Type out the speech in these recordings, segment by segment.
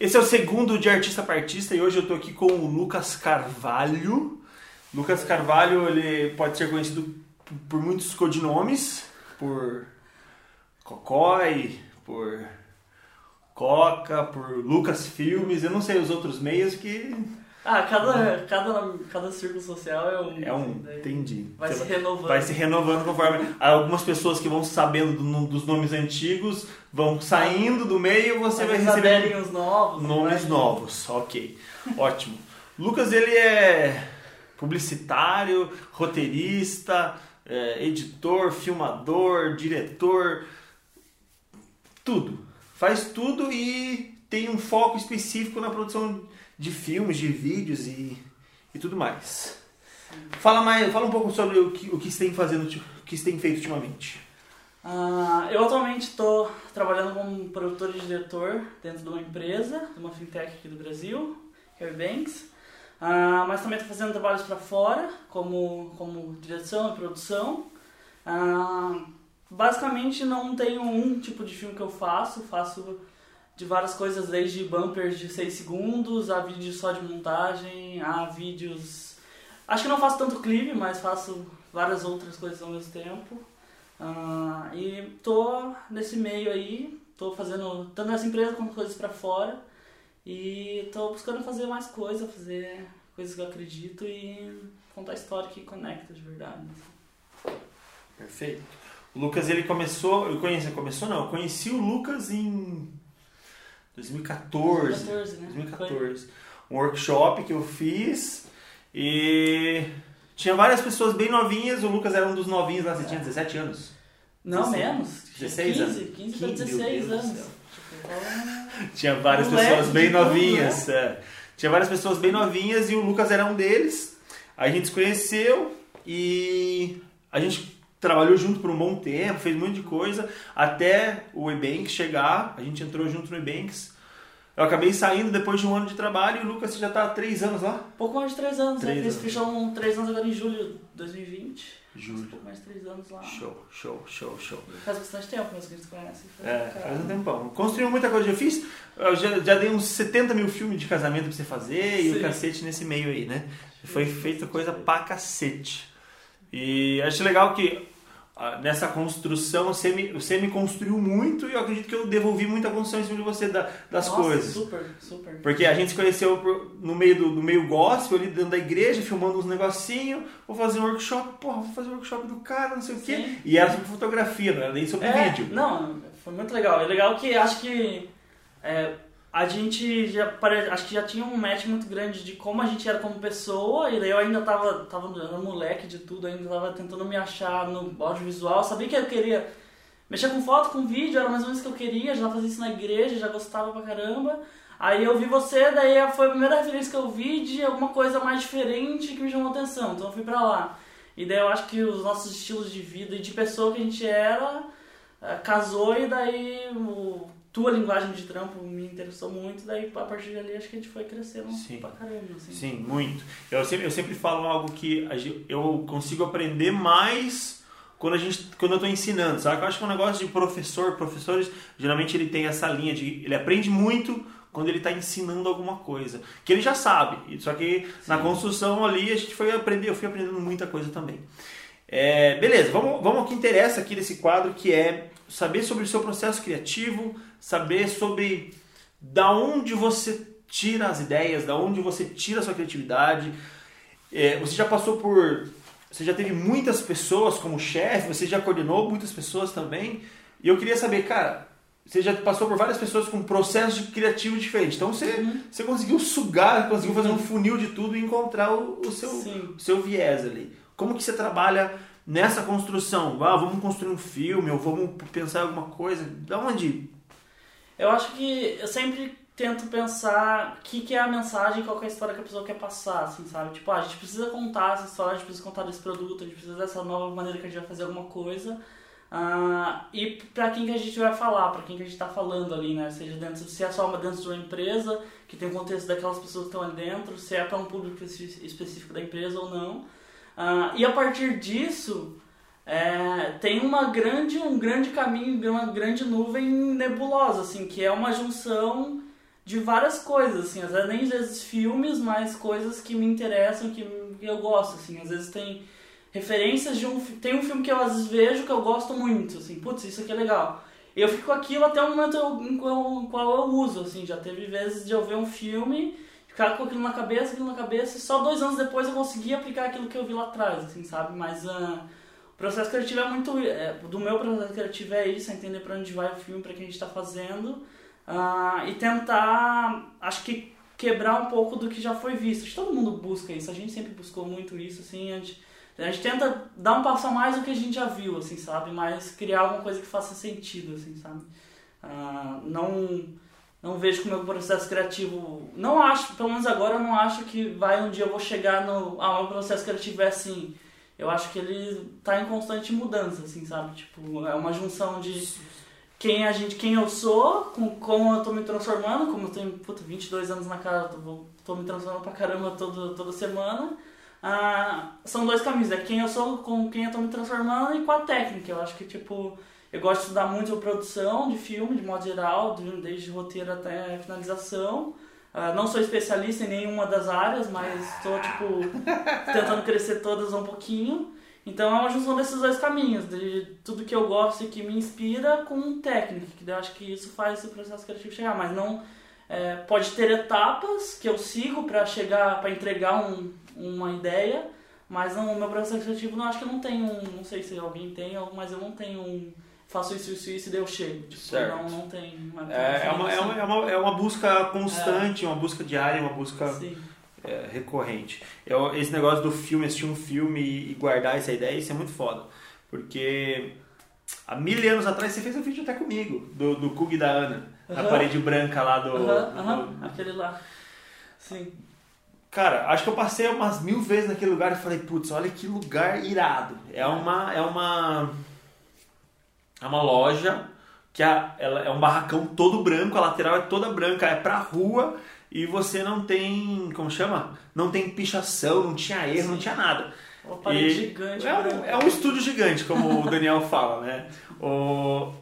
Esse é o segundo de Artista para Artista e hoje eu tô aqui com o Lucas Carvalho. Lucas Carvalho, ele pode ser conhecido por muitos codinomes, por Cocói, por Coca, por Lucas Filmes, eu não sei os outros meios que Ah, cada, cada, cada círculo social é um. é um, daí entendi. Vai Você se renovando. Vai se renovando conforme algumas pessoas que vão sabendo do- dos nomes antigos vão saindo do meio, você vai aderem os novos. Nomes vai- novos, ok. Ótimo. Lucas, ele é publicitário, roteirista, é, editor, filmador, diretor, tudo. Faz tudo e tem um foco específico na produção de filmes, de vídeos e, e tudo mais. Fala mais, fala um pouco sobre o que, o que você tem fazendo, o que você tem feito ultimamente. Ah, eu atualmente estou trabalhando como produtor e diretor dentro de uma empresa, de uma fintech aqui do Brasil, que é o Banks. Ah, mas também estou fazendo trabalhos para fora, como, como direção e produção. Ah, basicamente não tenho um tipo de filme que eu faço, faço de várias coisas, desde bumpers de 6 segundos, a vídeos só de montagem, a vídeos... Acho que não faço tanto clipe, mas faço várias outras coisas ao mesmo tempo. Ah, e tô nesse meio aí, tô fazendo tanto nessa empresa quanto coisas pra fora. E tô buscando fazer mais coisas, fazer coisas que eu acredito e contar história que conecta de verdade. Perfeito. O Lucas, ele começou, eu conheci, começou não, eu conheci o Lucas em 2014. 2014, né? 2014. Um workshop que eu fiz e tinha várias pessoas bem novinhas, o Lucas era um dos novinhos lá, você tinha 17 anos. Não, 16, menos. 16 15, anos. 15 pra 15, 16 meu Deus do anos. céu. Tipo, Tinha várias Moleque pessoas bem de tudo, novinhas. é. Tinha várias pessoas bem novinhas e o Lucas era um deles. A gente se conheceu e a gente trabalhou junto por um bom tempo, fez um monte de coisa, até o Ebanks chegar, a gente entrou junto no Ebanks. Eu acabei saindo depois de um ano de trabalho e o Lucas já está há três anos lá. pouco mais de 3 anos, Três né? Eles fecham 3 anos agora em julho de 2020. Julho. Pouco mais de 3 anos lá. Show, show, show, show. Faz bastante tempo mesmo que a gente conhece. É, Cara. faz um tempão. Construiu muita coisa. Eu fiz, eu já, já dei uns 70 mil filmes de casamento pra você fazer e o Sim. cacete nesse meio aí, né? Foi feita coisa pra cacete. E acho legal que nessa construção você me, você me construiu muito e eu acredito que eu devolvi muita construção em cima de você da- das Nossa, coisas. Super, super. Porque a gente se conheceu no meio do meio gospel, ali dentro da igreja, filmando uns negocinhos, vou fazer um workshop, porra, vou fazer um workshop do cara, não sei o quê. Sim. E era sobre fotografia, não era nem sobre É, vídeo. Não, foi muito legal. É legal que acho que é, a gente já pare- acho que já tinha um match muito grande de como a gente era como pessoa, e daí eu ainda tava, tava era moleque de tudo, ainda tava tentando me achar no audiovisual, sabia que eu queria mexer com foto, com vídeo, era mais ou menos o que eu queria, já fazia isso na igreja, já gostava pra caramba. Aí eu vi você, daí foi a primeira referência que eu vi de alguma coisa mais diferente que me chamou atenção, então eu fui pra lá. E daí eu acho que os nossos estilos de vida e de pessoa que a gente era eh, casou e daí o, tua linguagem de trampo me interessou muito, daí a partir dali acho que a gente foi crescendo Sim. pra caramba, assim. Sim, muito. Eu sempre, eu sempre falo algo que eu consigo aprender mais quando, a gente, quando eu estou ensinando, sabe? Eu acho que é um negócio de professor, professores, geralmente ele tem essa linha de... Ele aprende muito quando ele está ensinando alguma coisa, que ele já sabe. Só que na construção ali a gente foi aprender, eu fui aprendendo muita coisa também. É, beleza, vamos, vamos ao que interessa aqui desse quadro, que é saber sobre o seu processo criativo, saber sobre da onde você tira as ideias, da onde você tira a sua criatividade. É, você já passou por. Você já teve muitas pessoas como chefe, você já coordenou muitas pessoas também. E eu queria saber, cara, você já passou por várias pessoas com processos de criativo diferentes. Então você, Uhum. você conseguiu sugar, conseguiu fazer um funil de tudo e encontrar o, o seu, o seu viés ali. Como que você trabalha nessa construção? Ah, vamos construir um filme ou vamos pensar alguma coisa? Da onde? Eu acho que eu sempre tento pensar o que, que é a mensagem, qual é a história que a pessoa quer passar, assim, sabe? Tipo, ah, a gente precisa contar essa história, a gente precisa contar desse produto, a gente precisa dessa nova maneira que a gente vai fazer alguma coisa. Ah, e pra quem que a gente vai falar, pra quem que a gente tá falando ali, né? Seja dentro, se é só uma dentro de uma empresa, que tem o contexto daquelas pessoas que estão ali dentro, se é para um público espe- específico da empresa ou não. Ah, e a partir disso, é, tem uma grande, um grande caminho, uma grande nuvem nebulosa, assim, que é uma junção de várias coisas, assim, às vezes nem às vezes filmes, mas coisas que me interessam, que, eu gosto, assim, às vezes tem referências de um tem um filme que eu às vezes vejo que eu gosto muito, assim, putz, isso aqui é legal. Eu fico aquilo até o momento em em qual eu uso, assim, já teve vezes de eu ver um filme, ficar com aquilo na cabeça, aquilo na cabeça, e só dois anos depois eu consegui aplicar aquilo que eu vi lá atrás, assim, sabe? Mas uh, o processo criativo é muito, é, do meu processo criativo é isso, é entender para onde vai o filme, para que a gente está fazendo, uh, e tentar, acho que quebrar um pouco do que já foi visto. Acho que todo mundo busca isso, a gente sempre buscou muito isso, assim, a gente a gente tenta dar um passo a mais do que a gente já viu, assim, sabe? Mas criar alguma coisa que faça sentido, assim, sabe? Uh, não, não vejo como é o processo criativo... Não acho, pelo menos agora, eu não acho que vai um dia eu vou chegar no... Ah, o meu processo criativo é assim. Eu acho que ele tá em constante mudança, assim, sabe? Tipo, é uma junção de quem a gente, quem eu sou, com como eu tô me transformando, como eu tenho, puta, 22 anos na cara, tô, tô me transformando pra caramba todo, toda semana ah, são dois caminhos, é quem eu sou, com quem eu tô me transformando e com a técnica. Eu acho que, tipo, eu gosto de estudar muito a produção de filme, de modo geral, desde roteiro até finalização. Uh, não sou especialista em nenhuma das áreas, mas estou, tipo, tentando crescer todas um pouquinho. Então é uma junção desses dois caminhos, de tudo que eu gosto e que me inspira com técnica, que eu acho que isso faz o processo criativo chegar, mas não é, pode ter etapas que eu sigo para chegar, para entregar um, uma ideia, mas no meu processo criativo não acho que eu não tenho um, não sei se alguém tem, mas eu não tenho um faço isso, isso, isso e daí eu chego. Tipo, certo. não, não tem. Uma, é, é, uma, é, uma, é, uma, é uma busca constante, é. uma busca diária, uma busca é, recorrente. Eu, esse negócio do filme, assistir um filme e guardar essa ideia, isso é muito foda. Porque há mil anos atrás você fez um vídeo até comigo, do, do Kug da Ana, uhum. a parede branca lá do, uhum, do, Aquele lá. Sim. Cara, acho que eu passei umas mil vezes naquele lugar e falei, putz, olha que lugar irado. É uma. É uma. É uma loja que a, ela é um barracão todo branco, a lateral é toda branca, é pra rua e você não tem. Como chama? Não tem pichação, não tinha erro, Sim. não tinha nada. Uma parede e gigante. É um, é um estúdio gigante, como o Daniel fala, né? O,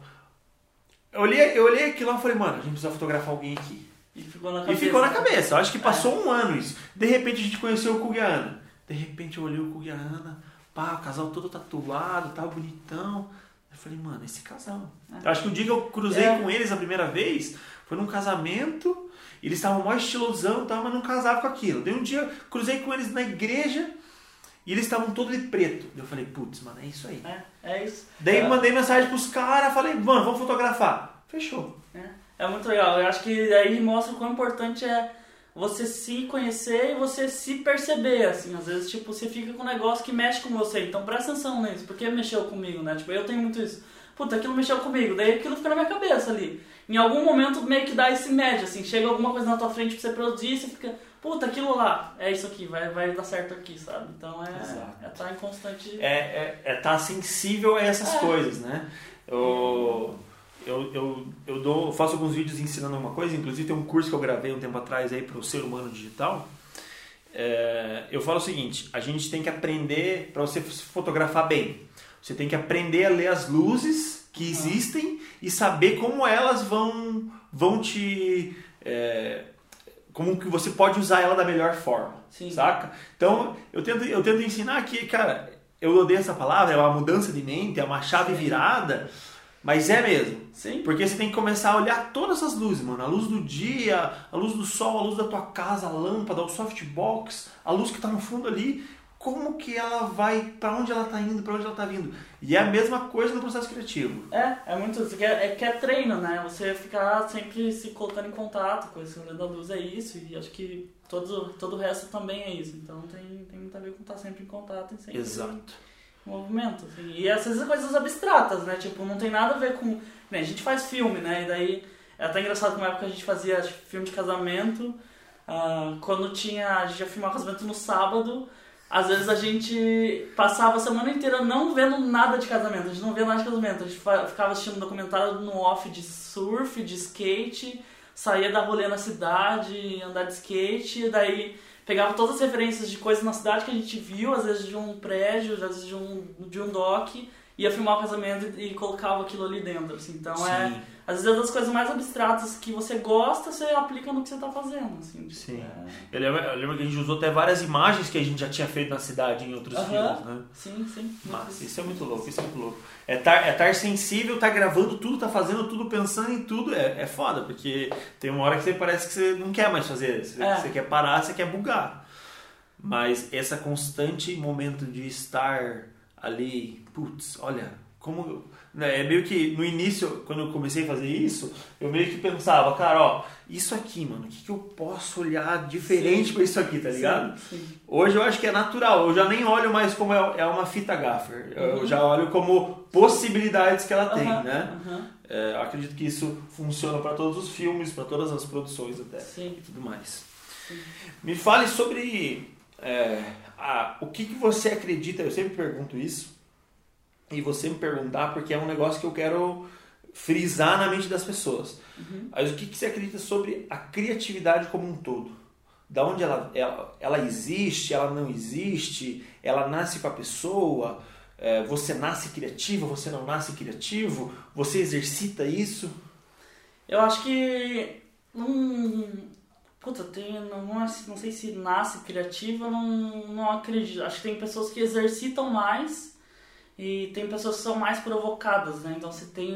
eu, olhei, eu olhei aquilo lá e falei, mano, a gente precisa fotografar alguém aqui. E ficou na cabeça. E ficou na cabeça. Acho que passou é. um ano isso. De repente a gente conheceu o Kugiana. De repente eu olhei o Kugiana, pá, o casal todo tatuado, tal, bonitão. Eu falei, mano, esse casal. É. Acho que o dia que eu cruzei é. com eles a primeira vez foi num casamento. Eles estavam mó estilosão, tal, mas não casavam com aquilo. Daí um dia cruzei com eles na igreja e eles estavam todos de preto. Eu falei, putz, mano, é isso aí. É, é isso. Daí é. mandei mensagem pros caras, falei, mano, vamos fotografar. Fechou. É. É muito legal. Eu acho que aí mostra o quão importante é você se conhecer e você se perceber, assim. Às vezes, tipo, você fica com um negócio que mexe com você. Então presta atenção nisso. Porque mexeu comigo, né? Tipo, eu tenho muito isso. Puta, aquilo mexeu comigo. Daí aquilo fica na minha cabeça ali. Em algum momento meio que dá esse médio, assim. Chega alguma coisa na tua frente pra você produzir e você fica... Puta, aquilo lá, é isso aqui, vai, vai dar certo aqui, sabe? Então é, é estar tá em constante... É, é, é estar tá sensível a essas é. coisas, né? O eu, eu, eu dou, faço alguns vídeos ensinando alguma coisa, inclusive tem um curso que eu gravei um tempo atrás aí para o ser humano digital. É, eu falo o seguinte: a gente tem que aprender para você fotografar bem. Você tem que aprender a ler as luzes que ah. existem e saber como elas vão, vão te. É, como que você pode usar ela da melhor forma, Sim. saca? Então eu tento, eu tento ensinar que, cara, eu odeio essa palavra, é uma mudança de mente, é uma chave virada. Mas é mesmo. Sim. Porque você tem que começar a olhar todas as luzes, mano. A luz do dia, a luz do sol, a luz da tua casa, a lâmpada, o softbox, a luz que está no fundo ali. Como que ela vai, para onde ela está indo, para onde ela está vindo. E é a mesma coisa no processo criativo. É, é muito. É que é treino, né? Você ficar sempre se colocando em contato com esse olho da luz, é isso. E acho que todo, todo o resto também é isso. Então tem, tem muito a ver com estar sempre em contato. Sempre Exato movimento. Assim. E às vezes coisas abstratas, né? Tipo, não tem nada a ver com. Né, a gente faz filme, né? E daí é até engraçado que uma época a gente fazia filme de casamento. Uh, quando tinha. A gente ia filmar casamento no sábado. Às vezes a gente passava a semana inteira não vendo nada de casamento, a gente não via nada de casamento, a gente ficava assistindo um documentário no off de surf, de skate, saía da rolê na cidade, andar de skate, e daí pegava todas as referências de coisas na cidade que a gente viu, às vezes de um prédio, às vezes de um, de um dock, ia filmar o casamento e, e colocava aquilo ali dentro, assim. Então é Sim. às vezes das coisas mais abstratas que você gosta, você aplica no que você tá fazendo, assim. tipo, Sim. é- Eu lembro, eu lembro que a gente usou até várias imagens que a gente já tinha feito na cidade em outros Aham. filmes, né? Sim, sim. Mas isso é muito louco, isso é muito louco. É estar é tar sensível, tá gravando tudo, tá fazendo tudo, pensando em tudo, é, é foda, porque tem uma hora que você parece que você não quer mais fazer, você, É. você quer parar, você quer bugar. Mas essa constante momento de estar ali, putz, olha, como. né, é meio que no início, quando eu comecei a fazer isso, eu meio que pensava, cara, ó, isso aqui, mano, o que, que eu posso olhar diferente pra isso aqui, tá ligado? Sim, sim. Hoje eu acho que é natural, eu já nem olho mais como é é uma fita gaffer, eu Uhum. já olho como possibilidades que ela tem, Aham, né? aham. É, eu acredito que isso funciona para todos os filmes, para todas as produções até Sim. e tudo mais. Me fale sobre é, a- o que, que você acredita, eu sempre pergunto isso, e você me perguntar porque é um negócio que eu quero frisar na mente das pessoas. Uhum. Mas o que, que você acredita sobre a criatividade como um todo? Da onde ela, ela, ela existe, ela não existe, ela nasce com a pessoa, é, você nasce criativo, você não nasce criativo, você exercita isso? Eu acho que. Não. Puta, tem, não, não, não sei se nasce criativa, não, não acredito. Acho que tem pessoas que exercitam mais e tem pessoas que são mais provocadas, né? Então você tem.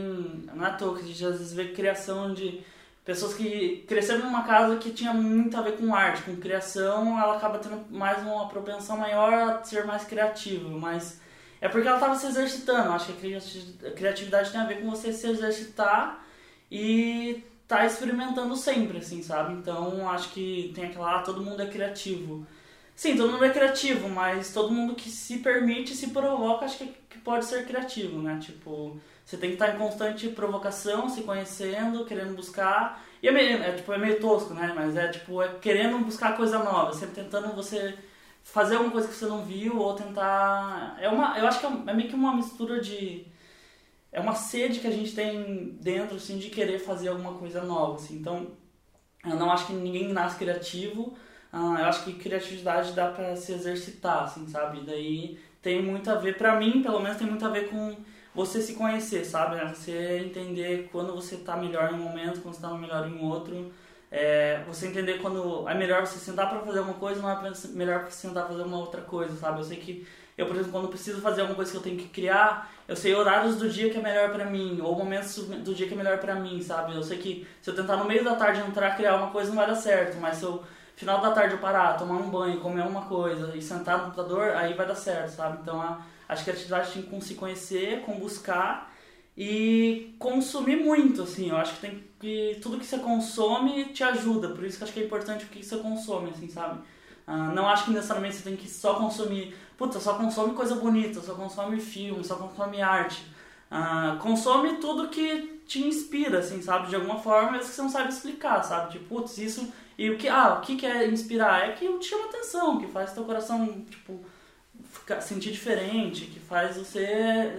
Não é à toa que a gente às vezes vê criação de pessoas que cresceram numa casa que tinha muito a ver com arte, com criação, ela acaba tendo mais uma propensão maior a ser mais criativa, mas é porque ela estava se exercitando. Acho que a criati- a criatividade tem a ver com você se exercitar e tá experimentando sempre, assim, sabe? Então acho que tem aquela, ah, todo mundo é criativo. Sim, todo mundo é criativo, mas todo mundo que se permite, se provoca, acho que, que pode ser criativo, né? Tipo, você tem que estar em constante provocação, se conhecendo, querendo buscar. E é meio, é, tipo, é meio tosco, né? Mas é tipo, é querendo buscar coisa nova, sempre tentando você fazer alguma coisa que você não viu ou tentar. É uma, eu acho que é, é meio que uma mistura de é uma sede que a gente tem dentro assim de querer fazer alguma coisa nova, assim. Então, eu não acho que ninguém nasce criativo. Ah, eu acho que criatividade dá pra se exercitar, assim, sabe? Daí tem muito a ver, pra mim, pelo menos tem muito a ver com você se conhecer, sabe? né? Você entender quando você tá melhor em um momento, quando você tá melhor em outro. É, você entender quando é melhor você sentar pra fazer uma coisa, não é melhor você sentar pra fazer uma outra coisa, sabe? Eu sei que eu, por exemplo, quando preciso fazer alguma coisa que eu tenho que criar, eu sei horários do dia que é melhor pra mim, ou momentos do dia que é melhor pra mim, sabe? Eu sei que se eu tentar no meio da tarde entrar criar uma coisa não vai dar certo, mas se eu final da tarde eu parar, tomar um banho, comer uma coisa e sentar no computador, aí vai dar certo, sabe? Então a, acho que a criatividade tem com se conhecer, com buscar e consumir muito, assim. Eu acho que tem que tudo que você consome te ajuda, por isso que acho que é importante o que você consome, assim, sabe? Ah, não acho que necessariamente você tem que só consumir, puta, só consome coisa bonita, só consome filme, só consome arte. Ah, consome tudo que te inspira, assim, sabe? De alguma forma, mesmo que você não sabe explicar, sabe? Tipo, putz, isso. E o que, ah, o que que é inspirar? É que te chama atenção, que faz teu coração, tipo, ficar, sentir diferente, que faz você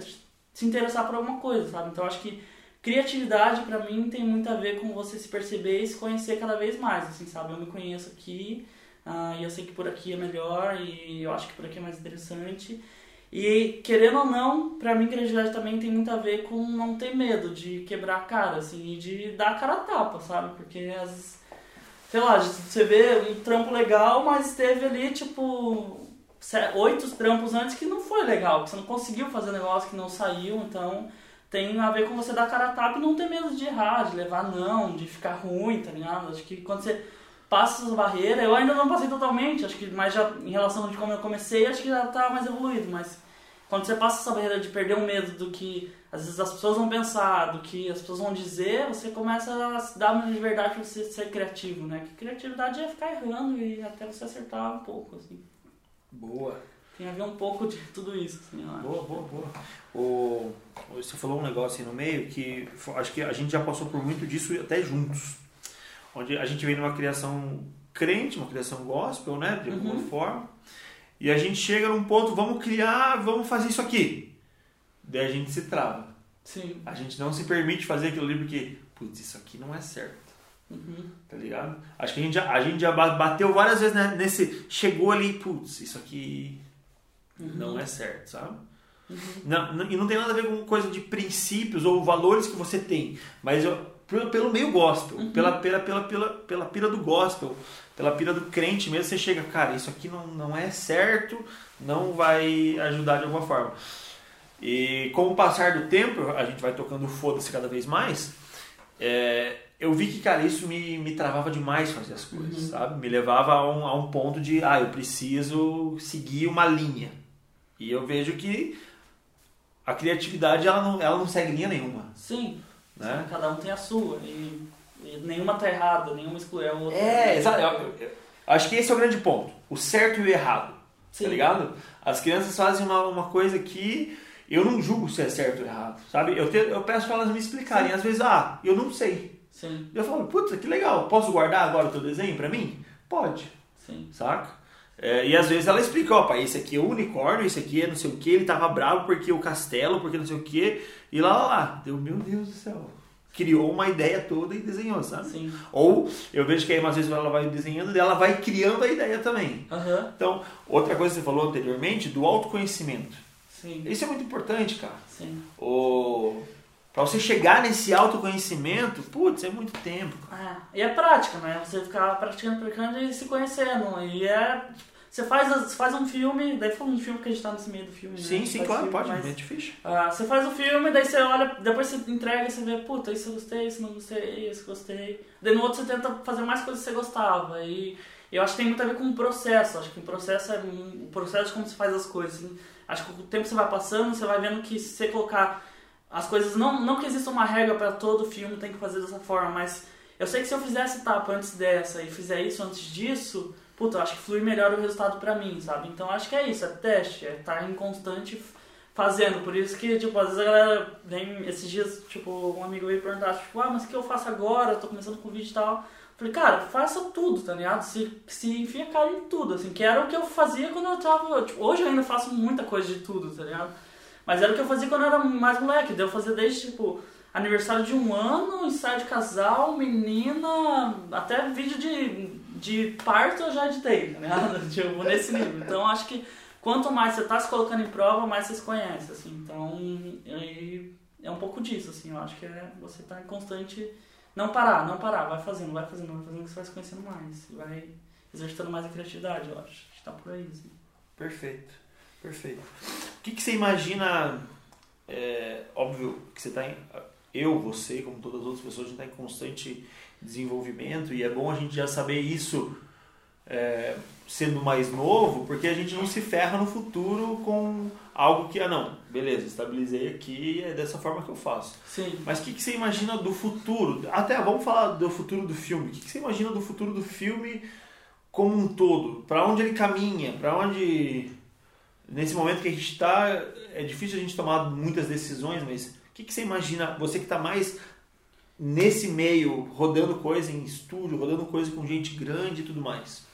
se interessar por alguma coisa, sabe? Então acho que criatividade pra mim tem muito a ver com você se perceber e se conhecer cada vez mais, assim, sabe? Eu me conheço aqui, ah, e eu sei que por aqui é melhor, e eu acho que por aqui é mais interessante. E querendo ou não, pra mim criatividade também tem muito a ver com não ter medo de quebrar a cara, assim, e de dar a cara a tapa, sabe? Porque às vezes, sei lá, você vê um trampo legal, mas teve ali, tipo, oito trampos antes que não foi legal, que você não conseguiu fazer negócio que não saiu, então tem a ver com você dar cara a tapa e não ter medo de errar, de levar não, de ficar ruim, tá ligado? Acho que quando você passa essas barreiras, eu ainda não passei totalmente, acho que mais já em relação de como eu comecei, acho que já tá mais evoluído, mas quando você passa essa barreira de perder o medo do que às vezes as pessoas vão pensar, do que as pessoas vão dizer, você começa a se dar uma liberdade pra você ser criativo, né? Que criatividade é ficar errando e até você acertar um pouco, assim. Boa. Tem a ver um pouco de tudo isso, assim, eu acho. Boa, boa, boa. O, você falou um negócio aí no meio que acho que a gente já passou por muito disso até juntos. Onde a gente vem numa criação crente, uma criação gospel, né? De alguma Uhum. forma. E a gente chega num ponto, vamos criar, vamos fazer isso aqui. Daí a gente se trava. Sim. A gente não se permite fazer aquilo ali porque, putz, isso aqui não é certo. Uhum. Tá ligado? Acho que a gente já, a gente já ba- bateu várias vezes né, nesse. Chegou ali, putz, isso aqui Uhum. não é certo, sabe? Uhum. Não, não, e não tem nada a ver com coisa de princípios ou valores que você tem, mas eu, pelo, pelo meio gospel, uhum. pela, pela, pela, pela, pela pira do gospel, pela pira do crente mesmo, você chega, cara, isso aqui não, não é certo, não vai ajudar de alguma forma. E com o passar do tempo, a gente vai tocando foda-se cada vez mais, é, eu vi que, cara, isso me, me travava demais fazer as coisas, uhum. sabe? Me levava a um, a um ponto de, ah, eu preciso seguir uma linha. E eu vejo que a criatividade, ela não, ela não segue linha nenhuma. Sim. Né? Sim, cada um tem a sua. E, e nenhuma tá errada, nenhuma exclui a outra. É, exato. acho que esse é o grande ponto. O certo e o errado. Tá Sim. Tá ligado? As crianças fazem uma, uma coisa que eu não julgo se é certo ou errado, sabe? Eu, te, eu peço para elas me explicarem. Sim. Às vezes, ah, eu não sei. Sim. Eu falo, puta, que legal. Posso guardar agora o teu desenho para mim? Pode. Sim. Saca? É, e às vezes ela explica, ó, pai, esse aqui é o unicórnio, esse aqui é não sei o que, ele tava bravo porque o castelo, porque não sei o que, e lá, lá, lá. Deu, meu Deus do céu. Criou uma ideia toda e desenhou, sabe? Sim. Ou eu vejo que aí às vezes ela vai desenhando e ela vai criando a ideia também. Uhum. Então, outra coisa que você falou anteriormente, do autoconhecimento. Sim. Isso é muito importante, cara. Sim. O... Pra você chegar nesse autoconhecimento, putz, é muito tempo. É. E é prática, né? Você ficar praticando, praticando e se conhecendo. E é. Você faz, você faz um filme, daí foi um filme que a gente tá nesse meio do filme. Sim, né? sim, claro, filme, pode, mas, é difícil. Uh, você faz o filme, daí você olha, depois você entrega e você vê, puta, isso eu gostei, isso não gostei, isso gostei. Daí no outro você tenta fazer mais coisas que você gostava. E eu acho que tem muito a ver com o processo. Acho que o processo é o processo de como se faz as coisas. Acho que o tempo que você vai passando, você vai vendo que se você colocar as coisas. Não, não que exista uma regra para todo filme tem que fazer dessa forma, mas eu sei que se eu fizer essa etapa antes dessa e fizer isso antes disso, puta, eu acho que flui melhor o resultado para mim, sabe? Então acho que é isso, é teste, é estar tá em constante fazendo. Por isso que, tipo, às vezes a galera vem esses dias, tipo, um amigo veio perguntar, tipo, ah, mas o que eu faço agora? Eu tô começando com vídeo e tal. Falei, cara, faça tudo, tá ligado? Se, se enfia a cara em tudo, assim, que era o que eu fazia quando eu tava. Tipo, hoje eu ainda faço muita coisa de tudo, tá ligado? Mas era o que eu fazia quando eu era mais moleque. Deu fazer desde, tipo, aniversário de um ano, ensaio de casal, menina, até vídeo de, de parto eu já editei, tá ligado? tipo, nesse nível. Então acho que quanto mais você tá se colocando em prova, mais você se conhece, assim. Então, é um pouco disso, assim. Eu acho que é você tá em constante não parar, não parar, vai fazendo, vai fazendo, vai fazendo que você vai se conhecendo mais. Vai exercitando mais a criatividade, eu acho. Está por aí, assim. Perfeito, perfeito. O que, que você imagina? É, óbvio que você está em. Eu, você, como todas as outras pessoas, a gente está em constante desenvolvimento e é bom a gente já saber isso é, sendo mais novo, porque a gente não se ferra no futuro com algo que, ah não, beleza, estabilizei aqui é dessa forma que eu faço. Sim. Mas o que, que você imagina do futuro? Até vamos falar do futuro do filme. O que, que você imagina do futuro do filme como um todo? Para onde ele caminha? Para onde. Nesse momento que a gente está, é difícil a gente tomar muitas decisões, mas o que, que você imagina, você que está mais nesse meio, rodando coisa em estúdio, rodando coisa com gente grande e tudo mais?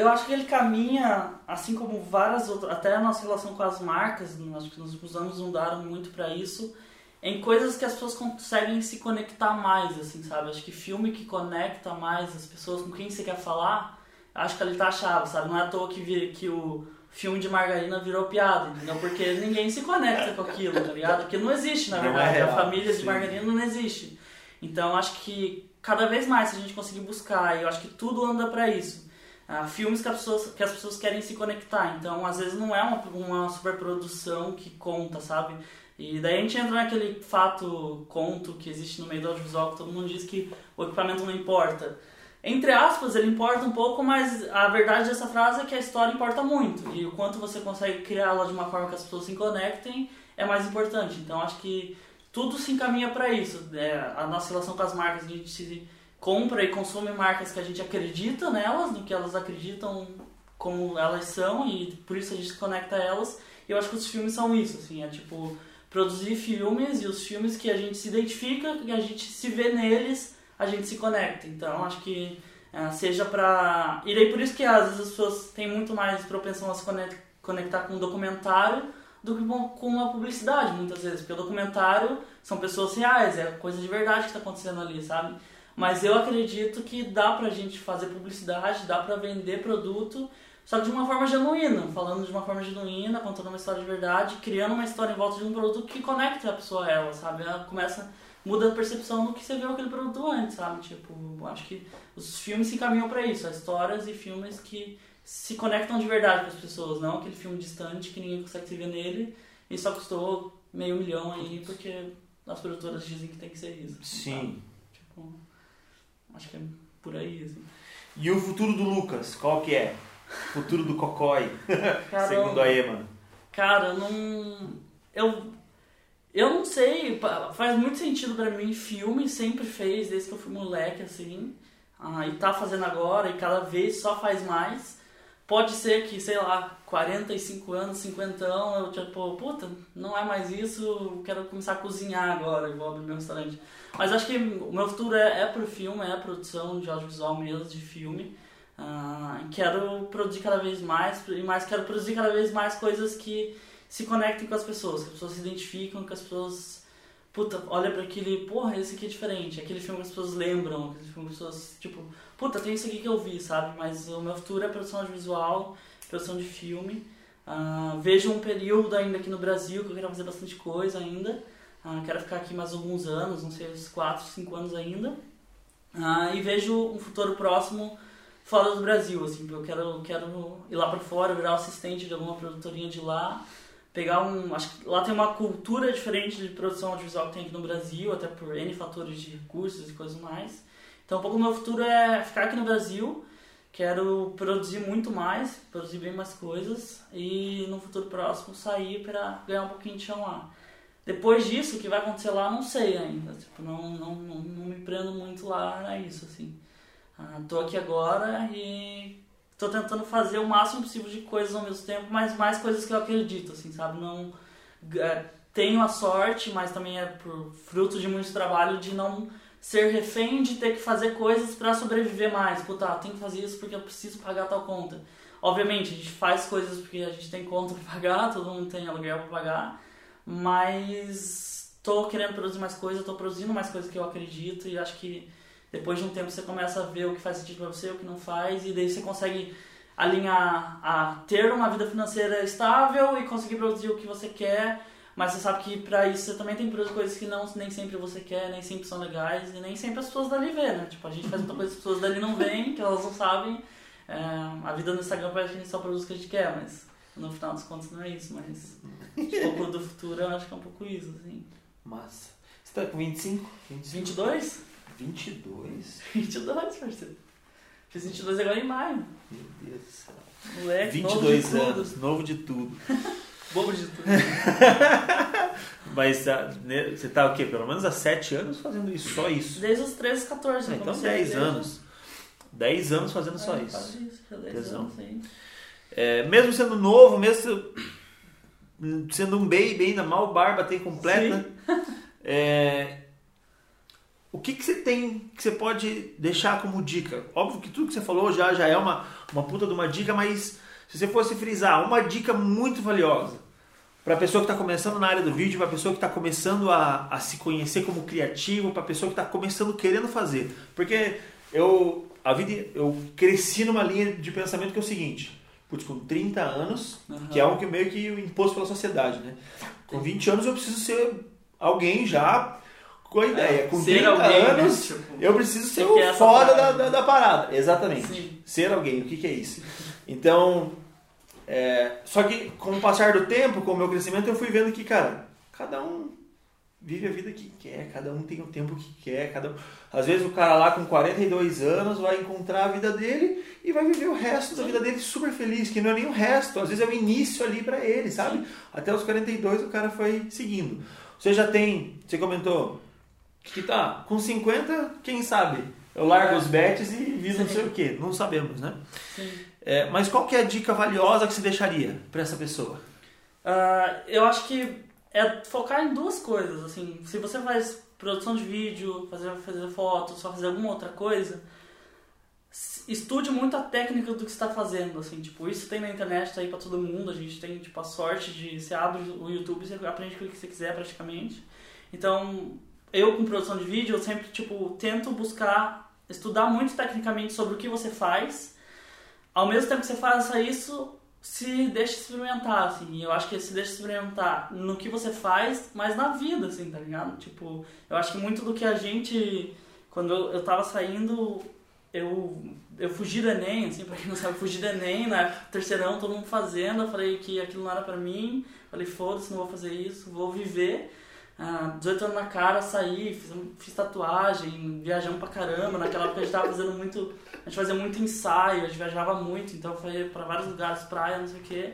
Eu acho que ele caminha, assim como várias outras, até a nossa relação com as marcas, acho que nos últimos anos mudaram muito para isso, em coisas que as pessoas conseguem se conectar mais, assim, sabe? Acho que filme que conecta mais as pessoas com quem você quer falar, acho que ele tá a chave, sabe? Não é à toa que, que o filme de margarina virou piada, entendeu? Porque ninguém se conecta com aquilo, tá ligado? Porque não existe, na é verdade. É a família de margarina não existe. Então, acho que cada vez mais se a gente conseguir buscar, e eu acho que tudo anda para isso uh, filmes que as, pessoas, que as pessoas querem se conectar. Então, às vezes, não é uma, uma superprodução que conta, sabe? E daí a gente entra naquele fato, conto que existe no meio do audiovisual, que todo mundo diz que o equipamento não importa. Entre aspas, ele importa um pouco, mas a verdade dessa frase é que a história importa muito. E o quanto você consegue criá-la de uma forma que as pessoas se conectem é mais importante. Então, acho que tudo se encaminha para isso. É, a nossa relação com as marcas, a gente se compra e consome marcas que a gente acredita nelas, no que elas acreditam como elas são e por isso a gente conecta elas. E eu acho que os filmes são isso, assim, é tipo produzir filmes e os filmes que a gente se identifica, que a gente se vê neles, a gente se conecta. Então acho que é, seja pra. E daí por isso que às vezes as pessoas têm muito mais propensão a se conectar com um documentário do que com uma publicidade, muitas vezes. Porque o documentário são pessoas reais, é coisa de verdade que está acontecendo ali, sabe? Mas eu acredito que dá pra gente fazer publicidade, dá pra vender produto, só que de uma forma genuína, falando de uma forma genuína, contando uma história de verdade, criando uma história em volta de um produto que conecta a pessoa a ela, sabe? Ela começa, muda a percepção do que você viu aquele produto antes, sabe? Tipo, acho que os filmes se encaminham para isso, as histórias e filmes que se conectam de verdade com as pessoas, não aquele filme distante que ninguém consegue se ver nele e só custou meio milhão aí porque as produtoras dizem que tem que ser isso. Sim. Tipo, acho que é por aí, assim. E o futuro do Lucas, qual que é? Futuro do Cocói, Cara, segundo a Ema. Cara, eu não. Eu. Eu não sei, faz muito sentido pra mim. Filme sempre fez, desde que eu fui moleque, assim. Ah, e tá fazendo agora, e cada vez só faz mais. Pode ser que, sei lá, 45 anos, 50 eu tipo, puta, não é mais isso, eu quero começar a cozinhar agora, e vou abrir meu restaurante. Mas acho que o meu futuro é, é pro filme, é produção de audiovisual mesmo, de filme. Ah, quero produzir cada vez mais e mais quero produzir cada vez mais coisas que se conectem com as pessoas, que as pessoas se identificam, que as pessoas puta, olha para aquele, porra, esse aqui é diferente, aquele filme que as pessoas lembram, aquele filme que as pessoas, tipo, puta, tem isso aqui que eu vi, sabe? Mas o meu futuro é produção audiovisual, produção de filme. Ah, vejo um período ainda aqui no Brasil que eu quero fazer bastante coisa ainda. Ah, quero ficar aqui mais alguns anos, não sei, uns 4, 5 anos ainda. Ah, e vejo um futuro próximo fora do Brasil, assim, eu quero, quero ir lá para fora, virar assistente de alguma produtorinha de lá, pegar um, acho que lá tem uma cultura diferente de produção audiovisual que tem aqui no Brasil, até por N fatores de recursos e coisas mais. Então, um pouco do meu futuro é ficar aqui no Brasil, quero produzir muito mais, produzir bem mais coisas e no futuro próximo sair para ganhar um pouquinho de chão lá. Depois disso, o que vai acontecer lá, não sei ainda. Tipo, não, não, não, não me prendo muito lá a isso, assim. Ah, tô aqui agora e tô tentando fazer o máximo possível de coisas ao mesmo tempo, mas mais coisas que eu acredito, assim, sabe? Não é, tenho a sorte, mas também é por fruto de muito trabalho de não ser refém de ter que fazer coisas para sobreviver mais. Puta, ah, tenho que fazer isso porque eu preciso pagar tal conta. Obviamente, a gente faz coisas porque a gente tem conta para pagar, todo mundo tem aluguel para pagar, mas tô querendo produzir mais coisas, tô produzindo mais coisas que eu acredito e acho que depois de um tempo você começa a ver o que faz sentido para você, o que não faz, e daí você consegue alinhar a ter uma vida financeira estável e conseguir produzir o que você quer, mas você sabe que para isso você também tem coisas que não, nem sempre você quer, nem sempre são legais, e nem sempre as pessoas dali vê, né? Tipo, a gente faz muita coisa que as pessoas dali não veem, que elas não sabem. É, a vida no Instagram parece que a gente só produz o que a gente quer, mas no final dos contos não é isso, mas um pouco do futuro eu acho que é um pouco isso, assim. Massa. Você tá com 25? 25? 22? 22? 22, parceiro. Fiz 22 agora em maio. Meu Deus do céu. Moleque, 22 novo anos, novo de tudo. Bobo de tudo. Mas ah, né, você tá o quê? Pelo menos há 7 anos fazendo isso, só isso. Desde os 13, 14. Ah, então comecei a 10 igreja. anos. 10 anos fazendo só É, isso. quase isso, já 10 Tesão. anos. É, mesmo sendo novo, mesmo sendo um baby ainda, mal barba tem completa. É, o que, que você tem que você pode deixar como dica? Óbvio que tudo que você falou já, já é uma, uma puta de uma dica, mas se você fosse frisar uma dica muito valiosa para a pessoa que está começando na área do vídeo, para a pessoa que está começando a, a se conhecer como criativo, para a pessoa que está começando querendo fazer. Porque eu, a vida, eu cresci numa linha de pensamento que é o seguinte: putz, com 30 anos, Aham. que é algo que meio que imposto pela sociedade, né? Com 20 anos eu preciso ser alguém já com a ideia. Com ser 30 alguém, né? anos Tipo, eu preciso ser o essa foda da, parada. da, da parada. Exatamente. Sim. Ser alguém, o que, que é isso? Então, é, só que com o passar do tempo, com o meu crescimento, eu fui vendo que, cara, cada um vive a vida que quer, cada um tem o tempo que quer, cada um... Às vezes o cara lá com 42 anos vai encontrar a vida dele e vai viver o resto da vida dele super feliz, que não é nem o resto, às vezes é o início ali pra ele, sabe? Até os 42 o cara foi seguindo. Você já tem, você comentou, que tá, com 50, quem sabe? Eu largo os bets e vivo não sei o que, não sabemos, né? sim. É, mas qual que é a dica valiosa que você deixaria pra essa pessoa? Ah, eu acho que é focar em duas coisas, assim, se você faz produção de vídeo, fazer, fazer foto, só fazer alguma outra coisa, estude muito a técnica do que está fazendo, assim, tipo, isso tem na internet, tá aí pra todo mundo, a gente tem, tipo, a sorte de, você abre o YouTube, você aprende o que você quiser praticamente, então, eu com produção de vídeo, eu sempre, tipo, tento buscar, estudar muito tecnicamente sobre o que você faz, ao mesmo tempo que você faça isso, se deixa experimentar, assim. Eu acho que se deixa experimentar no que você faz, mas na vida, assim, tá ligado? Tipo, eu acho que muito do que a gente. Quando eu, tava saindo, eu, eu fugi do Enem, assim, pra quem não sabe, fugi do Enem, época terceirão, todo mundo fazendo, eu falei que aquilo não era pra mim, falei, foda-se, não vou fazer isso, vou viver. Ah, 18 anos na cara, saí, fiz, fiz tatuagem, viajamos pra caramba, naquela época a gente tava fazendo muito, a gente fazia muito ensaio, a gente viajava muito, então foi pra vários lugares, praia, não sei o quê.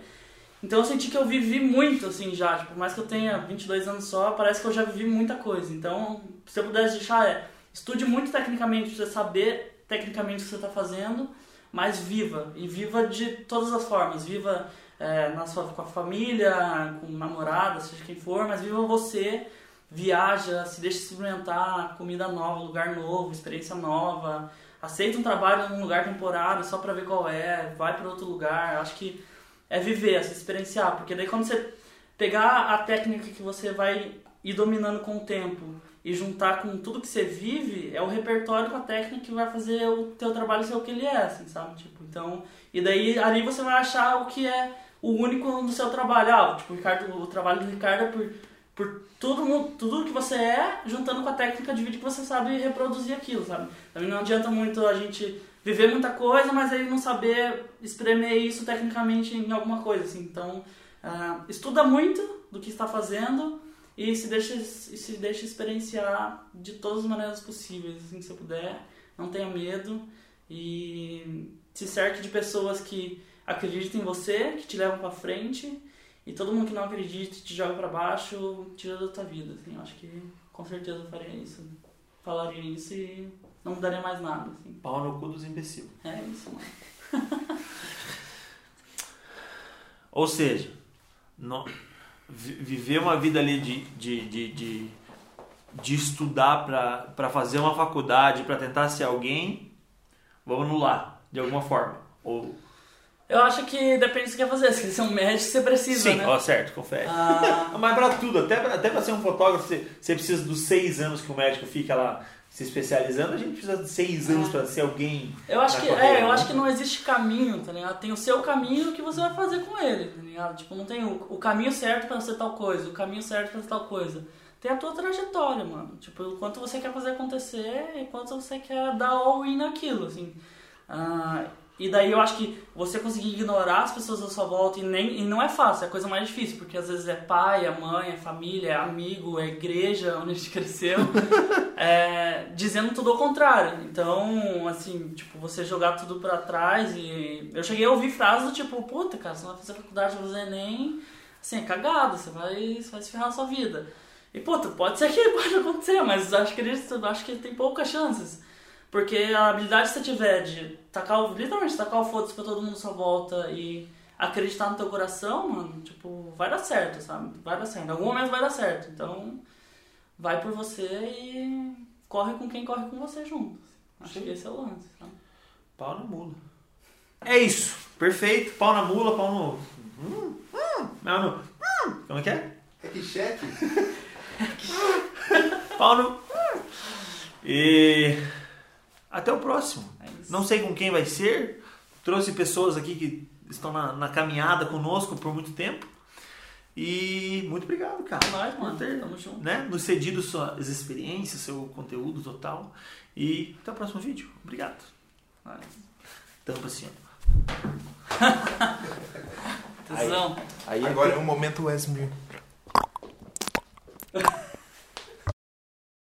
Então eu senti que eu vivi muito, assim, já, tipo, por mais que eu tenha 22 anos só, parece que eu já vivi muita coisa. Então, se eu pudesse deixar, é, estude muito tecnicamente pra saber tecnicamente o que você está fazendo, mas viva. E viva de todas as formas. Viva é, na sua, com a família, com namorada, seja quem for, mas viva você. Viaja, se deixa experimentar comida nova, lugar novo, experiência nova. Aceita um trabalho num lugar temporário só para ver qual é. Vai para outro lugar. Acho que é viver, é se experienciar. Porque daí quando você pegar a técnica que você vai ir dominando com o tempo e juntar com tudo que você vive, é o repertório com a técnica que vai fazer o teu trabalho ser o que ele é, assim, sabe? Tipo, então, e daí ali você vai achar o que é o único do seu trabalho. Ah, tipo, o, Ricardo, o trabalho do Ricardo é por, por tudo, tudo que você é, juntando com a técnica de vídeo que você sabe reproduzir aquilo, sabe? Também não adianta muito a gente viver muita coisa, mas aí não saber espremer isso tecnicamente em alguma coisa, assim. Então, uh, estuda muito do que está fazendo, e se deixa, se deixa experienciar de todas as maneiras possíveis, assim, se você puder, não tenha medo e se cerque de pessoas que acreditem em você, que te levam para frente e todo mundo que não acredita te joga para baixo, tira da tua vida, assim, eu acho que com certeza eu faria isso, falaria isso e não mudaria mais nada, assim. Pau no cu dos imbecil. É isso, mano. Ou seja, não viver uma vida ali de, de, de, de, de estudar para fazer uma faculdade, para tentar ser alguém, vamos anular de alguma forma. Ou... Eu acho que depende do que você quer fazer. Se você ser um médico, você precisa, Sim, né? ó, certo, confere. Ah... Mas para tudo, até, até para ser um fotógrafo, você, você precisa dos seis anos que o médico fica lá se especializando, a gente precisa de seis anos é. para ser alguém. Eu acho que é, eu né? acho que não existe caminho, tá ligado? Tem o seu caminho que você vai fazer com ele, tá ligado? Tipo, não tem o, o caminho certo para ser tal coisa, o caminho certo para ser tal coisa. Tem a tua trajetória, mano. Tipo, o quanto você quer fazer acontecer e quanto você quer dar all-in naquilo, assim. Ah, e daí eu acho que você conseguir ignorar as pessoas à sua volta e, nem, e não é fácil, é a coisa mais difícil, porque às vezes é pai, é mãe, é família, é amigo, é igreja onde a gente cresceu, é, dizendo tudo ao contrário. Então, assim, tipo, você jogar tudo pra trás e. Eu cheguei a ouvir frases do tipo, puta, cara, você não vai fazer faculdade, vai fazer nem. Assim, é cagado, você vai, você vai se ferrar a sua vida. E puta, pode ser que pode acontecer, mas acho que, acho que tem poucas chances. Porque a habilidade que você tiver de tacar o, literalmente tacar o foda-se pra todo mundo à sua volta e acreditar no teu coração, mano, tipo, vai dar certo, sabe? Vai dar certo. Em algum momento vai dar certo. Então, vai por você e corre com quem corre com você junto. Acho Sim. que esse é o lance, sabe? Pau na mula. É isso. Perfeito. Pau na mula, pau no. Hum, hum, não, no. Hum. Como é que é? É que cheque. pau no. E. Até o próximo. É Não sei com quem vai ser. Trouxe pessoas aqui que estão na, na caminhada conosco por muito tempo. E muito obrigado, cara. É nóis, mano. Ter, Tamo junto. Né, nos cedido suas experiências, seu conteúdo total. E até o próximo vídeo. Obrigado. Tampa assim, Tesão. Aí, aí Agora é o momento Wesley.